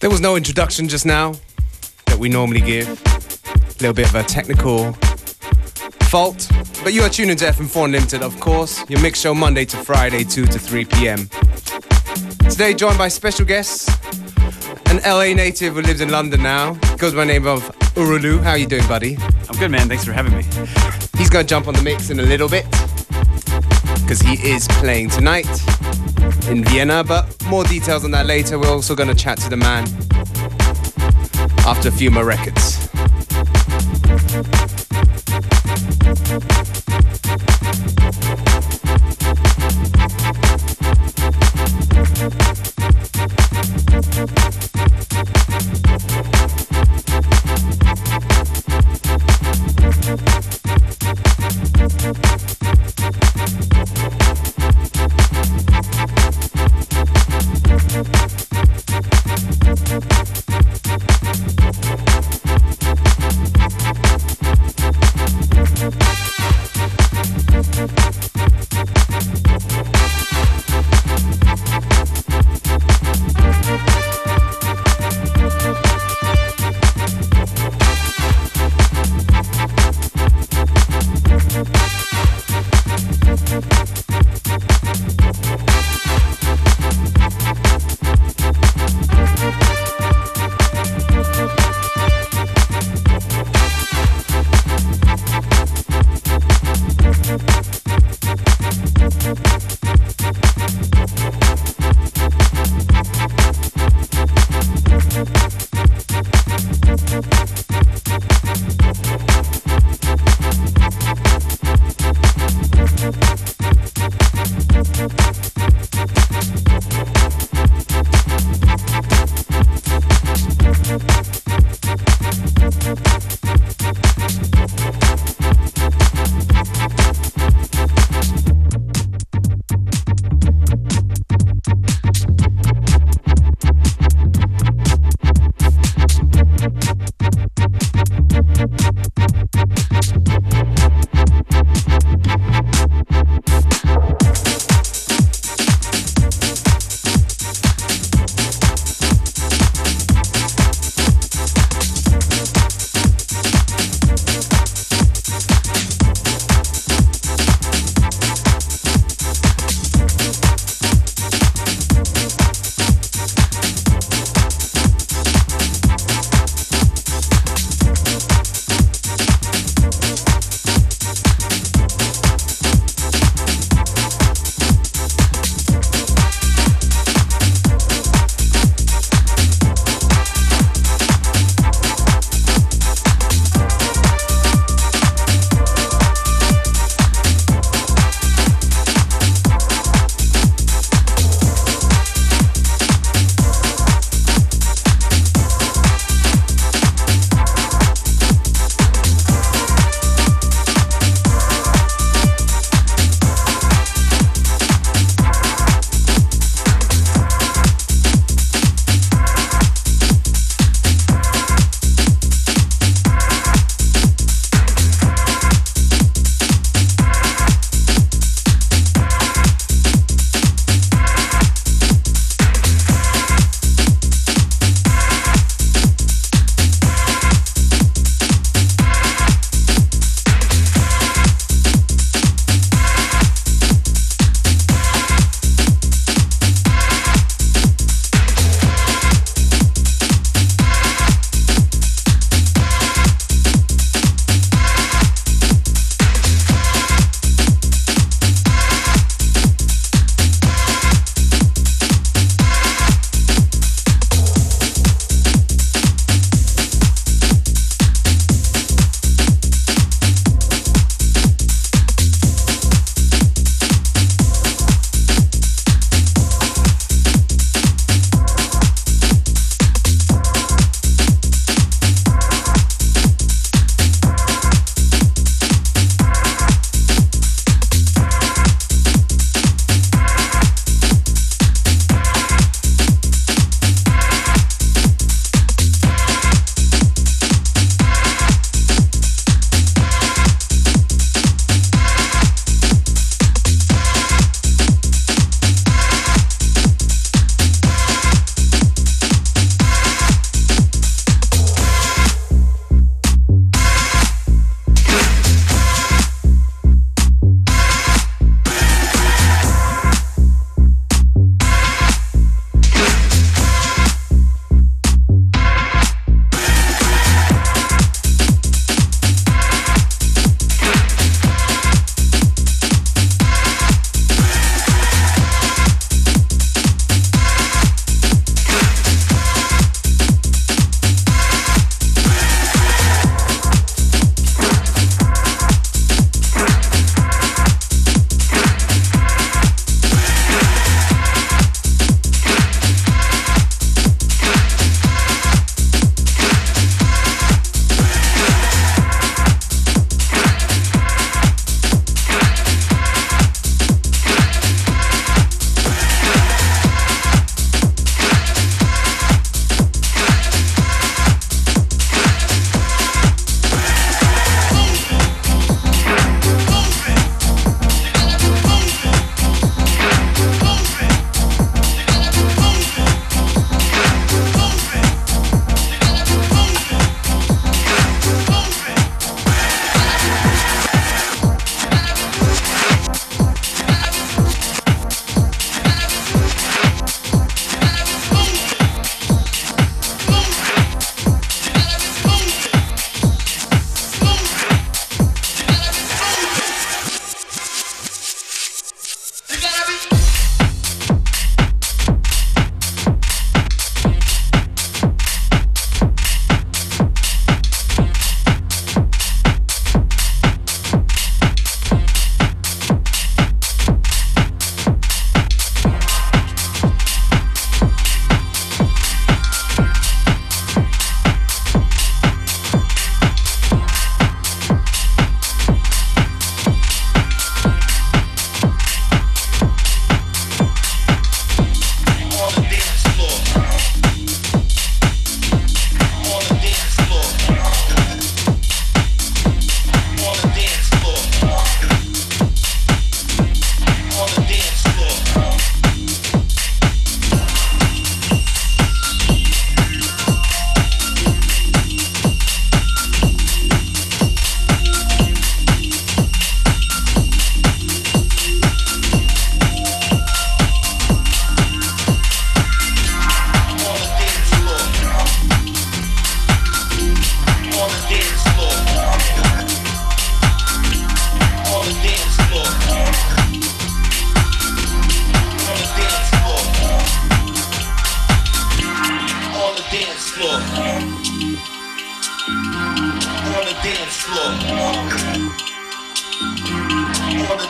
There was no introduction just now that we normally give. A little bit of a technical fault. But you are tuned into FM4 Unlimited, of course. Your mix show Monday to Friday, 2 to 3 p.m. Today, joined by special guests, an LA native who lives in London now. Goes by the name of Urulu. How you doing, buddy? I'm good, man. Thanks for having me. He's gonna jump on the mix in a little bit because he is playing tonight in Vienna. But more details on that later. We're also gonna chat to the man after a few more records.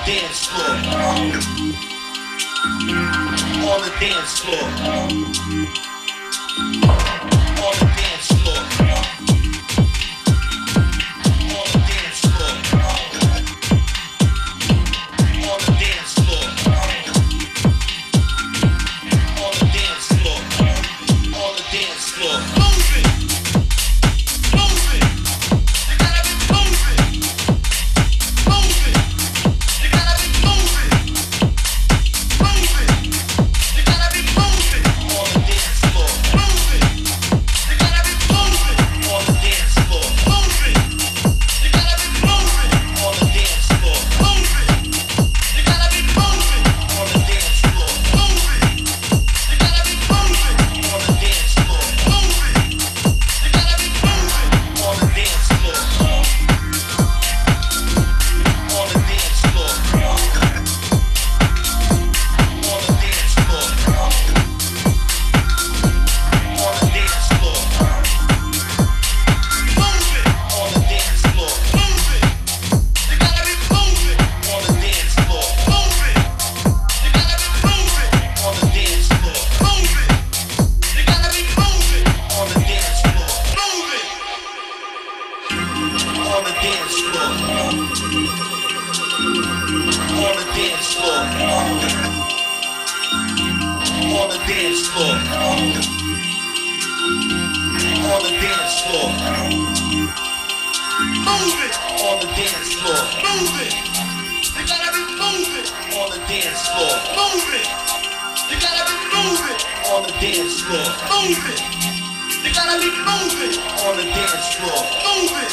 Dance floor. On the dance floor. on the dance floor. Move it. You gotta be moving on the dance floor. Move it.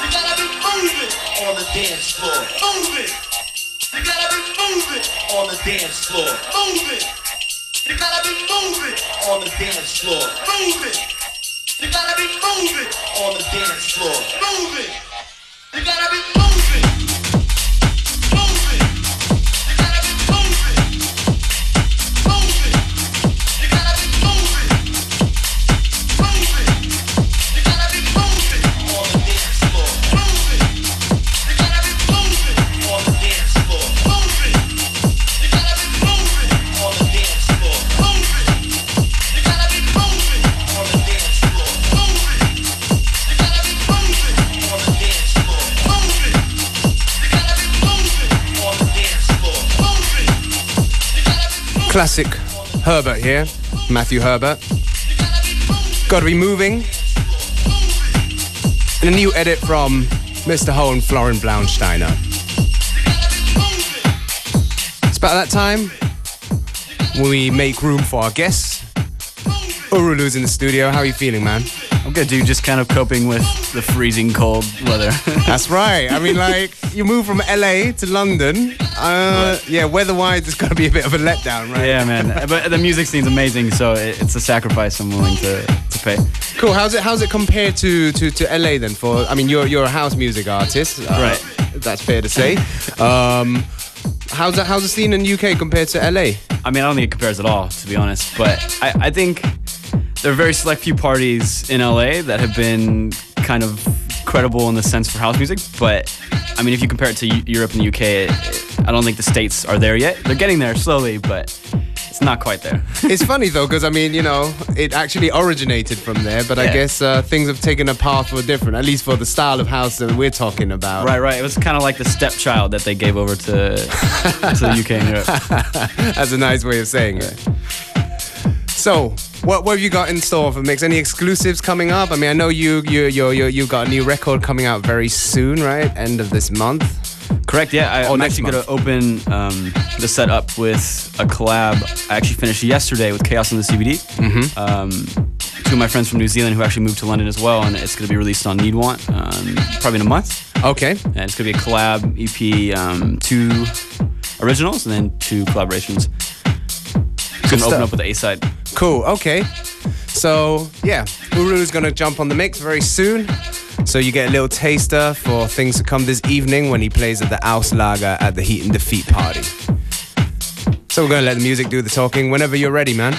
You gotta be moving on the dance floor. Move it. You gotta be moving on the dance floor. Move it. You gotta be moving on the dance floor. Move it. You gotta be moving on the dance floor. Move it. You gotta be moving. Classic Herbert here, Matthew Herbert. Gotta be moving. And a new edit from Mr. Ho and Florian Blaunsteiner. It's about that time when we make room for our guests. Urulu's in the studio. How are you feeling, man? I'm good, dude. Just kind of coping with the freezing cold weather. That's right. I mean, like, you move from LA to London. Uh, yeah, weather-wise, it's gonna be a bit of a letdown, right? Yeah, man. But the music scene's amazing, so it's a sacrifice I'm willing to, to pay. Cool. How's it? How's it compared to, to, to LA then? For I mean, you're you're a house music artist, uh, right? That's fair to say. Um, how's that? How's the scene in UK compared to LA? I mean, I don't think it compares at all, to be honest. But I, I think there are very select few parties in LA that have been kind of credible in the sense for house music. But I mean, if you compare it to Europe and the UK, it, it, I don't think the states are there yet. They're getting there slowly, but it's not quite there. it's funny though, because I mean, you know, it actually originated from there, but yeah. I guess uh, things have taken a path for different, at least for the style of house that we're talking about. Right, right. It was kind of like the stepchild that they gave over to, to the UK and Europe. That's a nice way of saying it. So, what, what have you got in store for mix? Any exclusives coming up? I mean, I know you you you you you've got a new record coming out very soon, right? End of this month. Correct. Yeah, I, am actually going to open um, the set up with a collab. I actually finished yesterday with Chaos in the CBD. Mm-hmm. Um, two of my friends from New Zealand who actually moved to London as well, and it's going to be released on Need Want um, probably in a month. Okay. And it's going to be a collab EP, um, two originals, and then two collaborations. To open up with the A side. Cool. Okay. So yeah, Uru is gonna jump on the mix very soon. So you get a little taster for things to come this evening when he plays at the Auslager at the Heat and Defeat party. So we're gonna let the music do the talking whenever you're ready, man.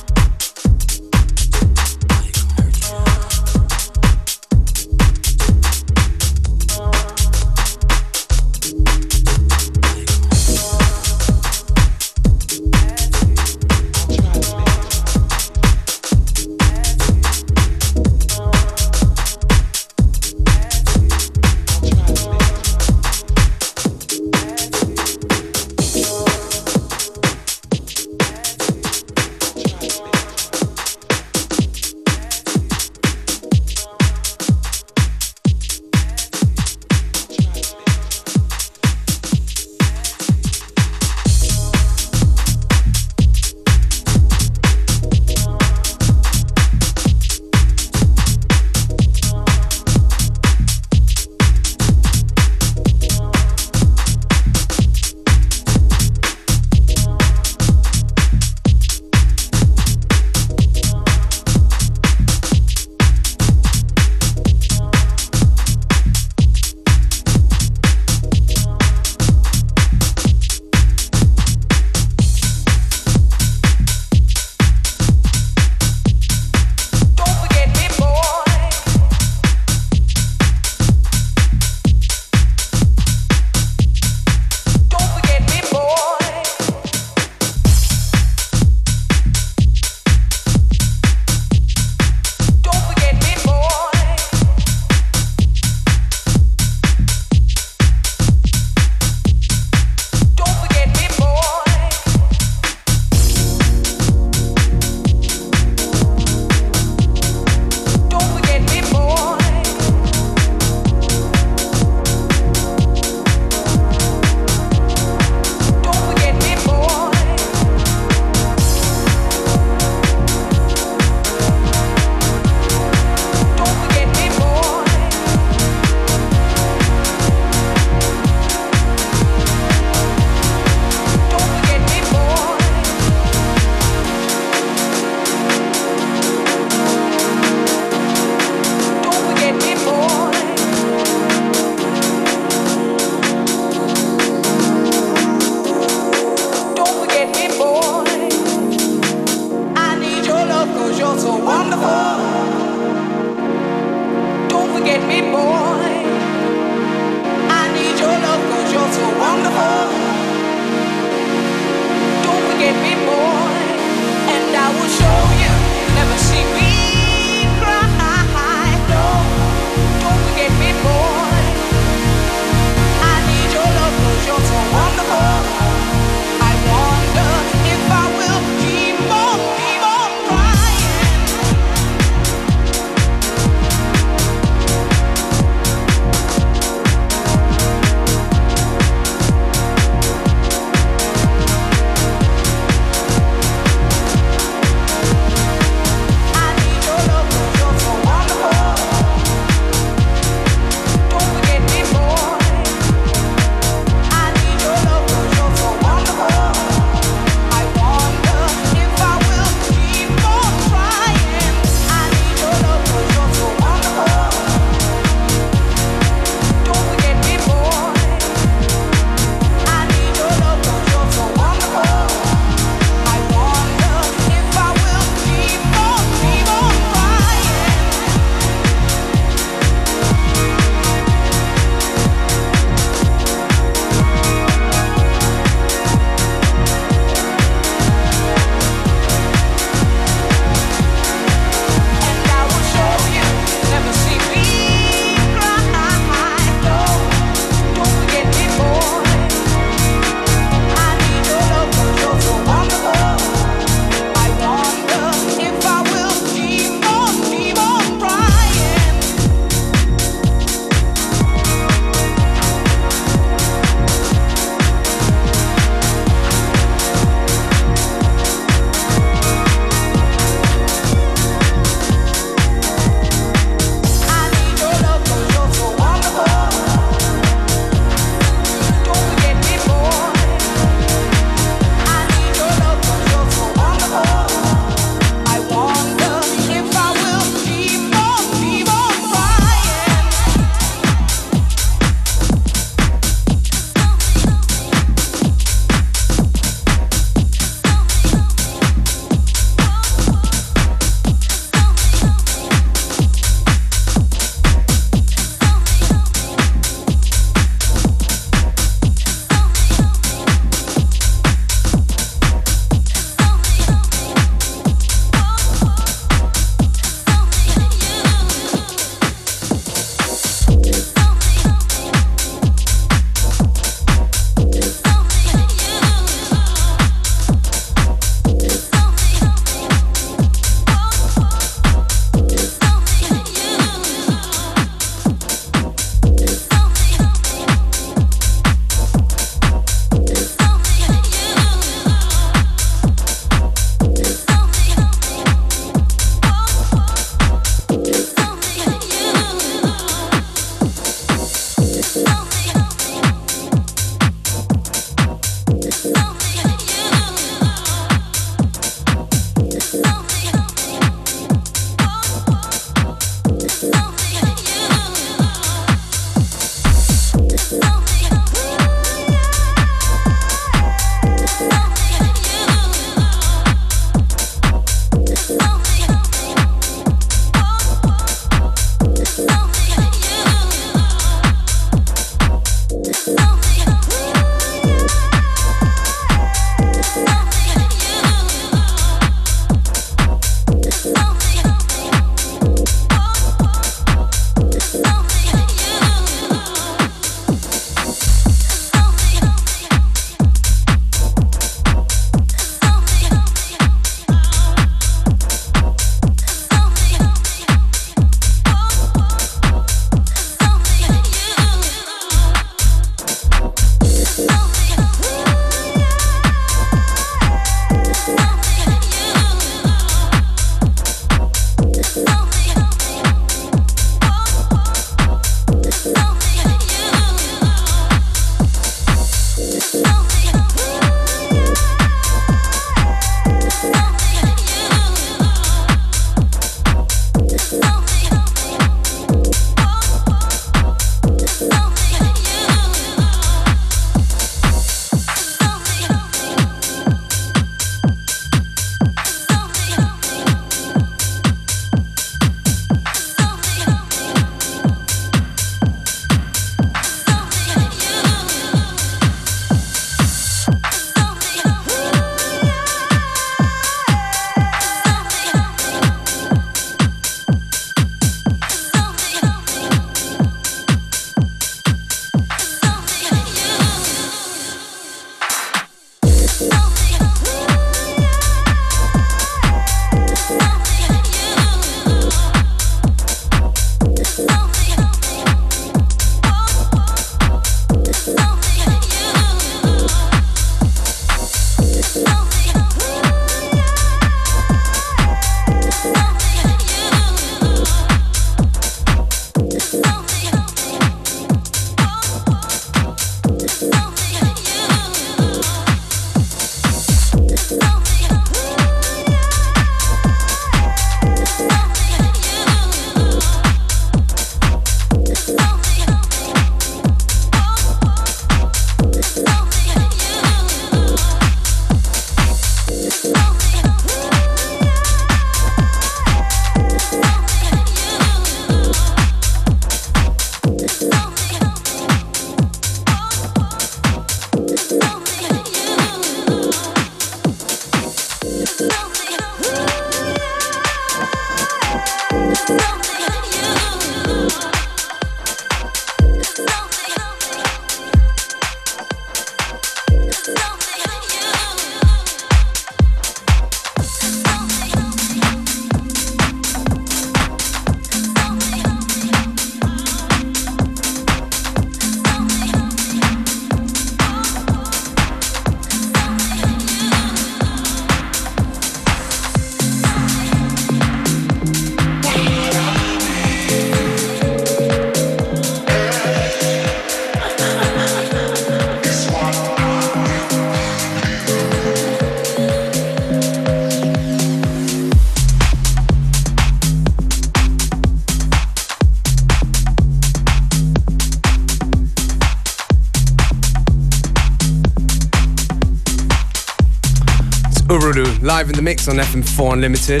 Live in the mix on FM4 Unlimited.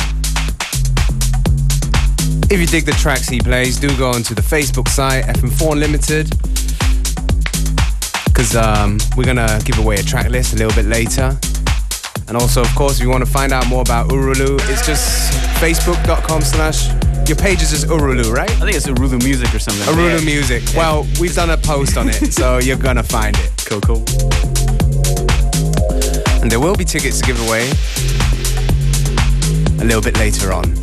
If you dig the tracks he plays, do go onto the Facebook site FM4 Unlimited because um, we're gonna give away a track list a little bit later. And also, of course, if you want to find out more about Urulu, it's just facebook.com slash. Your page is just Urulu, right? I think it's Urulu Music or something. Urulu Yeah. Music. Well, we've done a post on it, so you're gonna find it. Cool, cool. And there will be tickets to give away a little bit later on.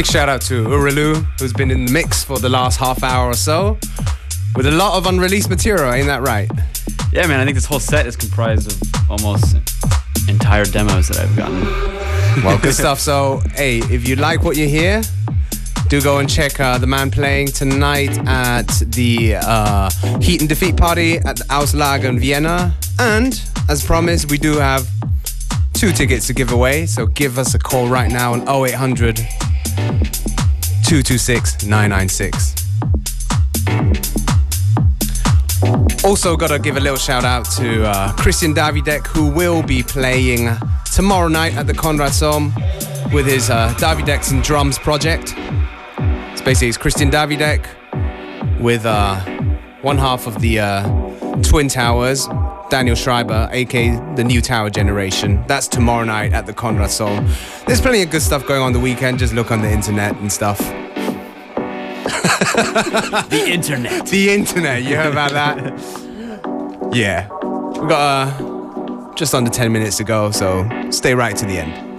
Big shout out to Urilu, who's been in the mix for the last half hour or so, with a lot of unreleased material. Ain't that right? Yeah, man, I think this whole set is comprised of almost entire demos that I've gotten. Well, good stuff. So, hey, if you like what you hear, do go and check uh, the man playing tonight at the uh, Heat and Defeat party at the Auslager in Vienna. And as promised, we do have two tickets to give away. So give us a call right now on 0800 226 996. Also, got to give a little shout out to uh, Christian Davidek, who will be playing tomorrow night at the Conrad Sohm with his uh, Davideks and Drums project. It's basically it's Christian Davidek with uh, one half of the uh, Twin Towers, Daniel Schreiber, aka the New Tower Generation. That's tomorrow night at the Conrad Sohm. There's plenty of good stuff going on the weekend. Just look on the internet and stuff. The internet. The internet, you heard about that? yeah. We've got uh, just under 10 minutes to go, so stay right to the end.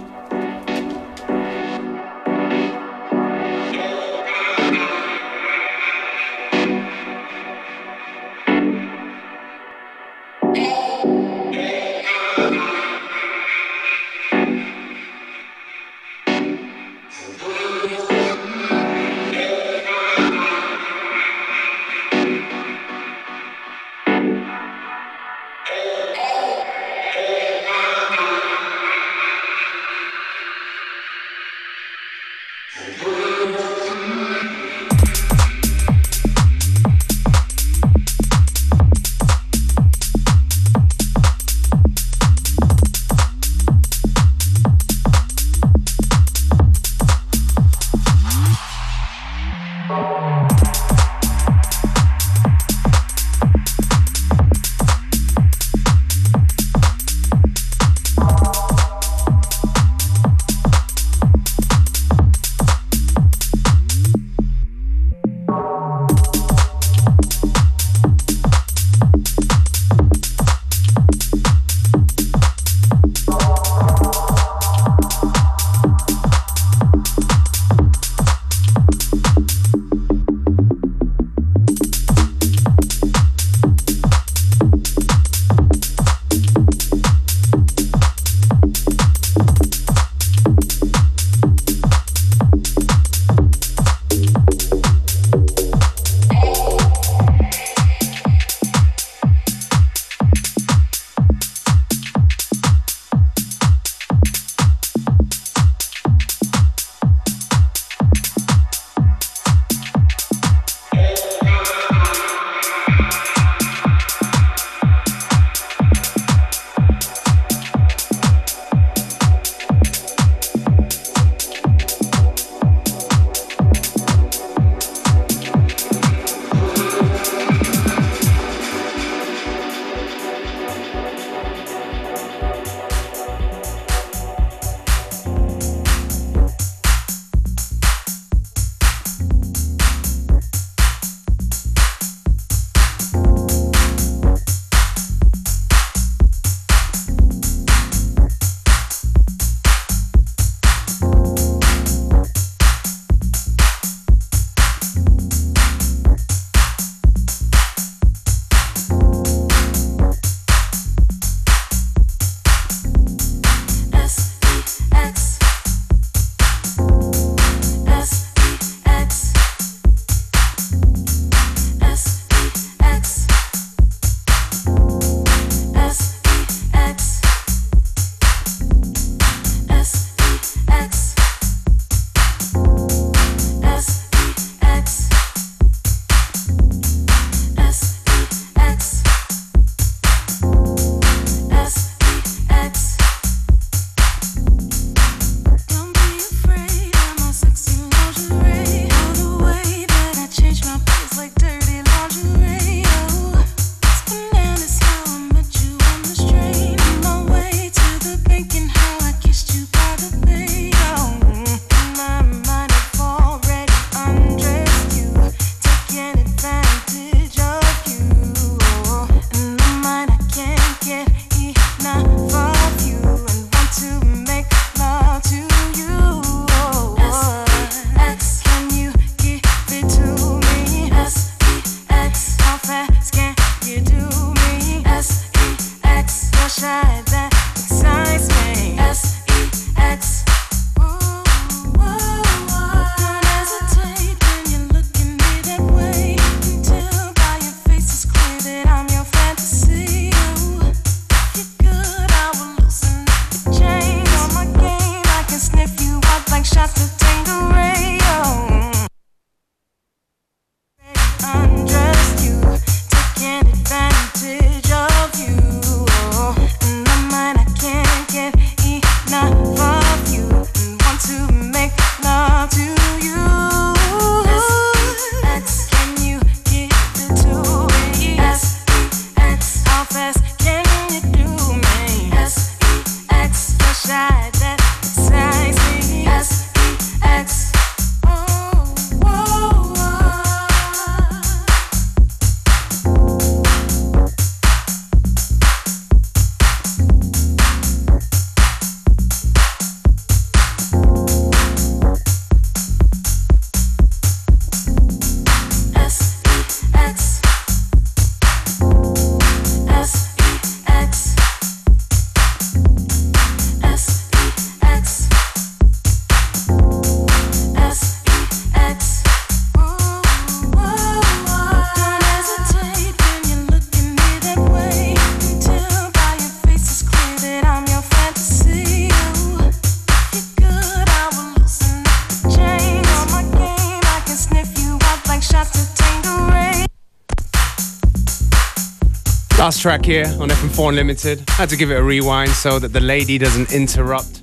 Track here on FM4 Unlimited. Had to give it a rewind so that the lady doesn't interrupt.